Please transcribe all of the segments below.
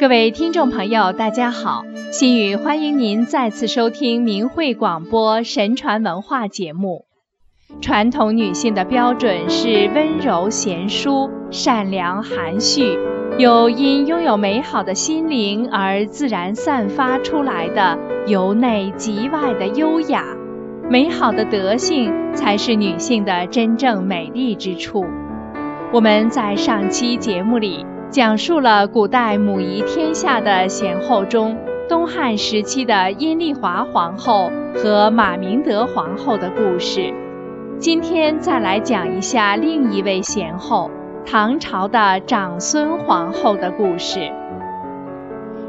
各位听众朋友，大家好！心雨欢迎您再次收听明慧广播神传文化节目。传统女性的标准是温柔贤淑、善良含蓄，有因拥有美好的心灵而自然散发出来的由内及外的优雅。美好的德性才是女性的真正美丽之处。我们在上期节目里。讲述了古代母仪天下的贤后中，东汉时期的阴丽华皇后和马明德皇后的故事。今天再来讲一下另一位贤后——唐朝的长孙皇后的故事。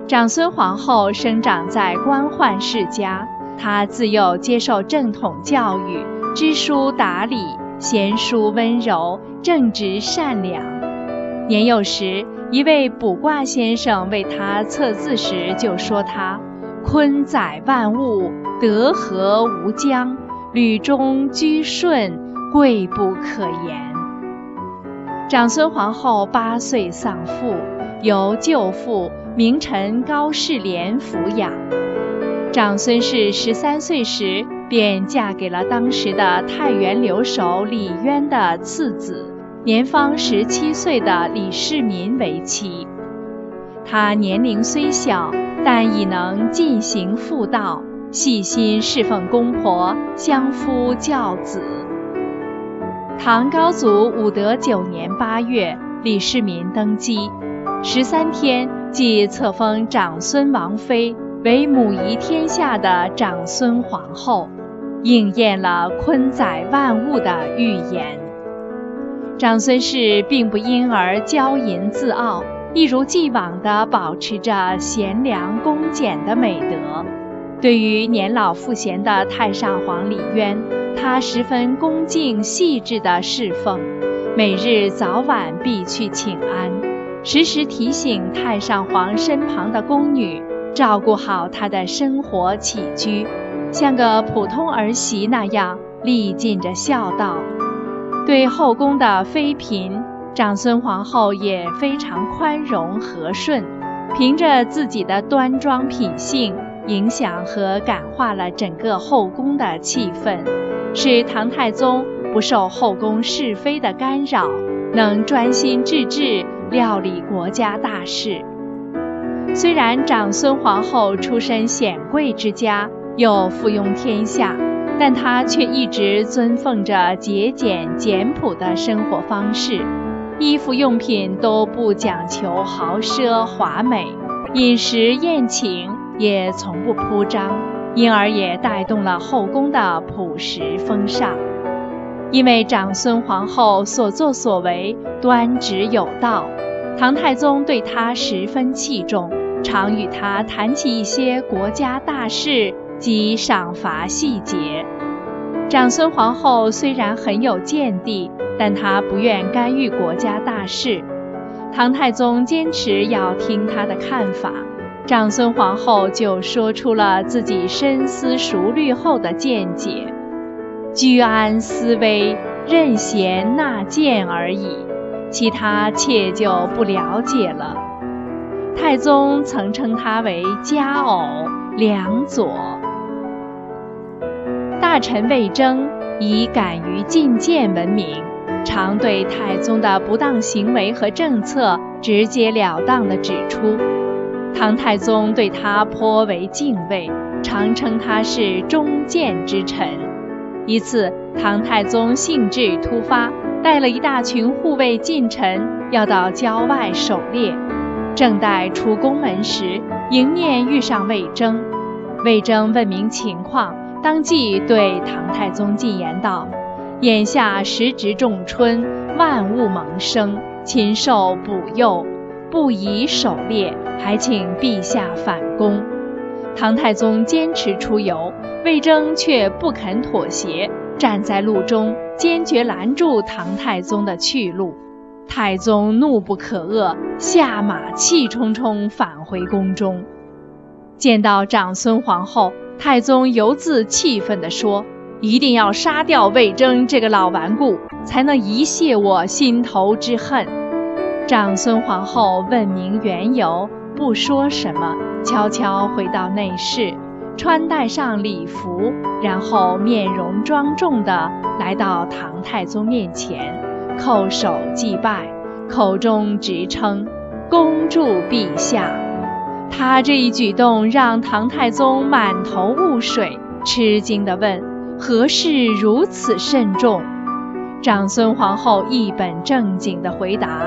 长孙皇后生长在官宦世家，她自幼接受正统教育，知书达理，贤淑温柔，正直善良。年幼时，一位卜卦先生为他测字时就说他：“坤载万物，德和无疆，履中居顺，贵不可言。”长孙皇后八岁丧父，由舅父名臣高士廉抚养。长孙氏十三岁时便嫁给了当时的太原留守李渊的次子。年方十七岁的李世民为妻，他年龄虽小，但已能尽行妇道，细心侍奉公婆，相夫教子。唐高祖武德九年八月，李世民登基，十三天即册封长孙王妃为母仪天下的长孙皇后，应验了坤载万物的预言。长孙氏并不因而骄淫自傲，一如既往地保持着贤良恭俭的美德。对于年老赋闲的太上皇李渊，他十分恭敬细致地侍奉，每日早晚必去请安，时时提醒太上皇身旁的宫女照顾好他的生活起居，像个普通儿媳那样历尽着孝道。对后宫的妃嫔，长孙皇后也非常宽容和顺，凭着自己的端庄品性，影响和感化了整个后宫的气氛，使唐太宗不受后宫是非的干扰，能专心致志料理国家大事。虽然长孙皇后出身显贵之家，又附庸天下。但他却一直尊奉着节俭简朴的生活方式，衣服用品都不讲求豪奢华美，饮食宴请也从不铺张，因而也带动了后宫的朴实风尚。因为长孙皇后所作所为端直有道，唐太宗对她十分器重，常与她谈起一些国家大事。及赏罚细节，长孙皇后虽然很有见地，但她不愿干预国家大事。唐太宗坚持要听她的看法，长孙皇后就说出了自己深思熟虑后的见解：居安思危，任贤纳谏而已，其他妾就不了解了。太宗曾称她为佳偶良佐。大臣魏征以敢于进谏闻名，常对太宗的不当行为和政策直截了当地指出。唐太宗对他颇为敬畏，常称他是忠谏之臣。一次，唐太宗兴致突发，带了一大群护卫近臣要到郊外狩猎，正待出宫门时，迎面遇上魏征。魏征问明情况。当即对唐太宗进言道：“眼下时值仲春，万物萌生，禽兽补幼，不宜狩猎，还请陛下反宫。”唐太宗坚持出游，魏征却不肯妥协，站在路中，坚决拦住唐太宗的去路。太宗怒不可遏，下马气冲冲返回宫中，见到长孙皇后。太宗由自气愤地说：“一定要杀掉魏征这个老顽固，才能一泄我心头之恨。”长孙皇后问明缘由，不说什么，悄悄回到内室，穿戴上礼服，然后面容庄重地来到唐太宗面前，叩首祭拜，口中直称“恭祝陛下”。他这一举动让唐太宗满头雾水，吃惊地问：“何事如此慎重？”长孙皇后一本正经地回答：“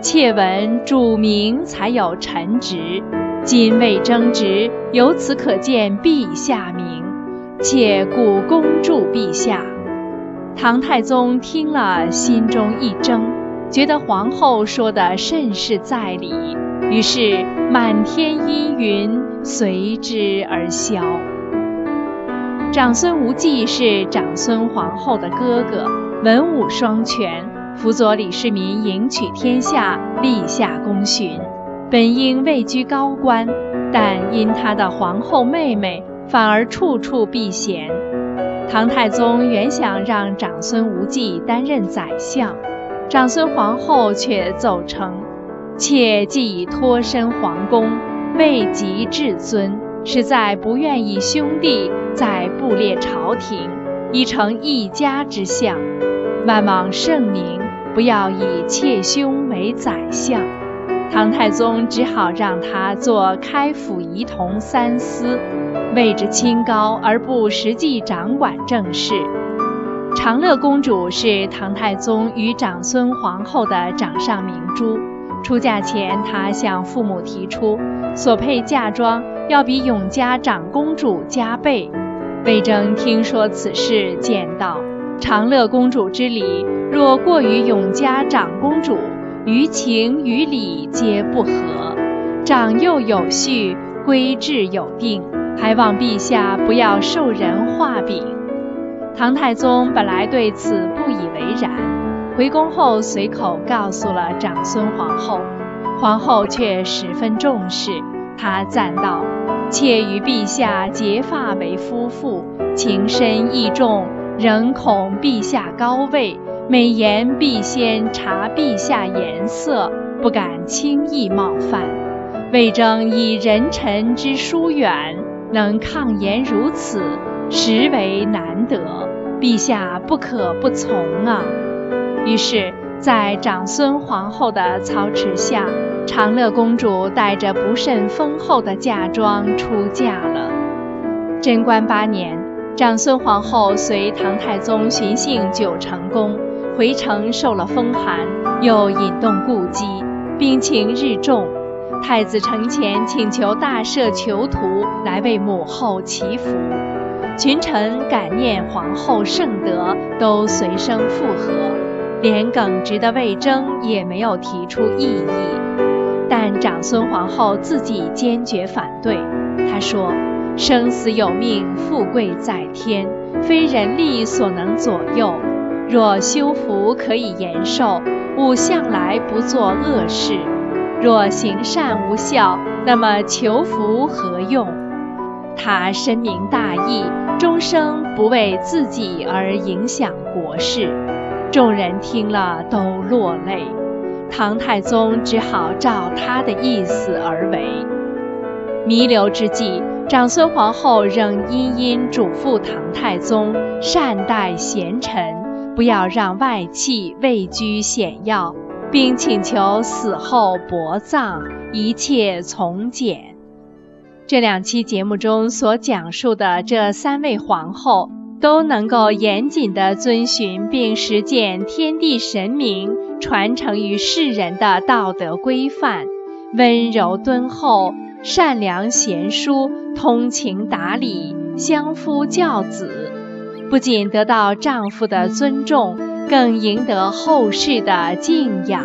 妾闻主明才有臣职，今未争职，由此可见陛下明，妾故恭祝陛下。”唐太宗听了，心中一怔，觉得皇后说的甚是在理。于是满天阴云随之而消。长孙无忌是长孙皇后的哥哥，文武双全，辅佐李世民迎娶天下，立下功勋，本应位居高官，但因他的皇后妹妹，反而处处避嫌。唐太宗原想让长孙无忌担任宰相，长孙皇后却奏称。妾既已脱身皇宫，位极至尊，实在不愿以兄弟在布列朝廷，已成一家之相。万望圣明，不要以妾兄为宰相。唐太宗只好让他做开府仪同三司，位置清高而不实际掌管政事。长乐公主是唐太宗与长孙皇后的掌上明珠。出嫁前，她向父母提出，所配嫁妆要比永嘉长公主加倍。魏征听说此事，见道：长乐公主之礼，若过于永嘉长公主，于情于理皆不合。长幼有序，规制有定，还望陛下不要受人画饼。唐太宗本来对此不以为然。回宫后，随口告诉了长孙皇后，皇后却十分重视。她赞道：“妾与陛下结发为夫妇，情深意重，仍恐陛下高位，每言必先察陛下颜色，不敢轻易冒犯。魏征以人臣之疏远，能抗言如此，实为难得，陛下不可不从啊！”于是，在长孙皇后的操持下，长乐公主带着不甚丰厚的嫁妆出嫁了。贞观八年，长孙皇后随唐太宗巡幸九成宫，回城受了风寒，又引动故疾，病情日重。太子承前请求大赦囚徒来为母后祈福，群臣感念皇后圣德，都随声附和。连耿直的魏征也没有提出异议，但长孙皇后自己坚决反对。她说：“生死有命，富贵在天，非人力所能左右。若修福可以延寿，吾向来不做恶事；若行善无效，那么求福何用？”他深明大义，终生不为自己而影响国事。众人听了都落泪，唐太宗只好照他的意思而为。弥留之际，长孙皇后仍殷殷嘱咐唐太宗善待贤臣，不要让外戚位居显要，并请求死后薄葬，一切从简。这两期节目中所讲述的这三位皇后。都能够严谨地遵循并实践天地神明传承于世人的道德规范，温柔敦厚、善良贤淑、通情达理、相夫教子，不仅得到丈夫的尊重，更赢得后世的敬仰。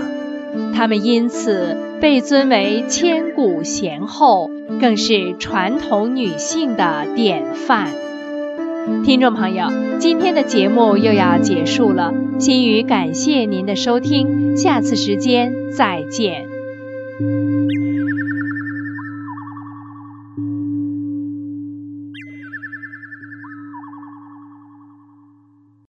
她们因此被尊为千古贤后，更是传统女性的典范。听众朋友，今天的节目又要结束了，心语感谢您的收听，下次时间再见。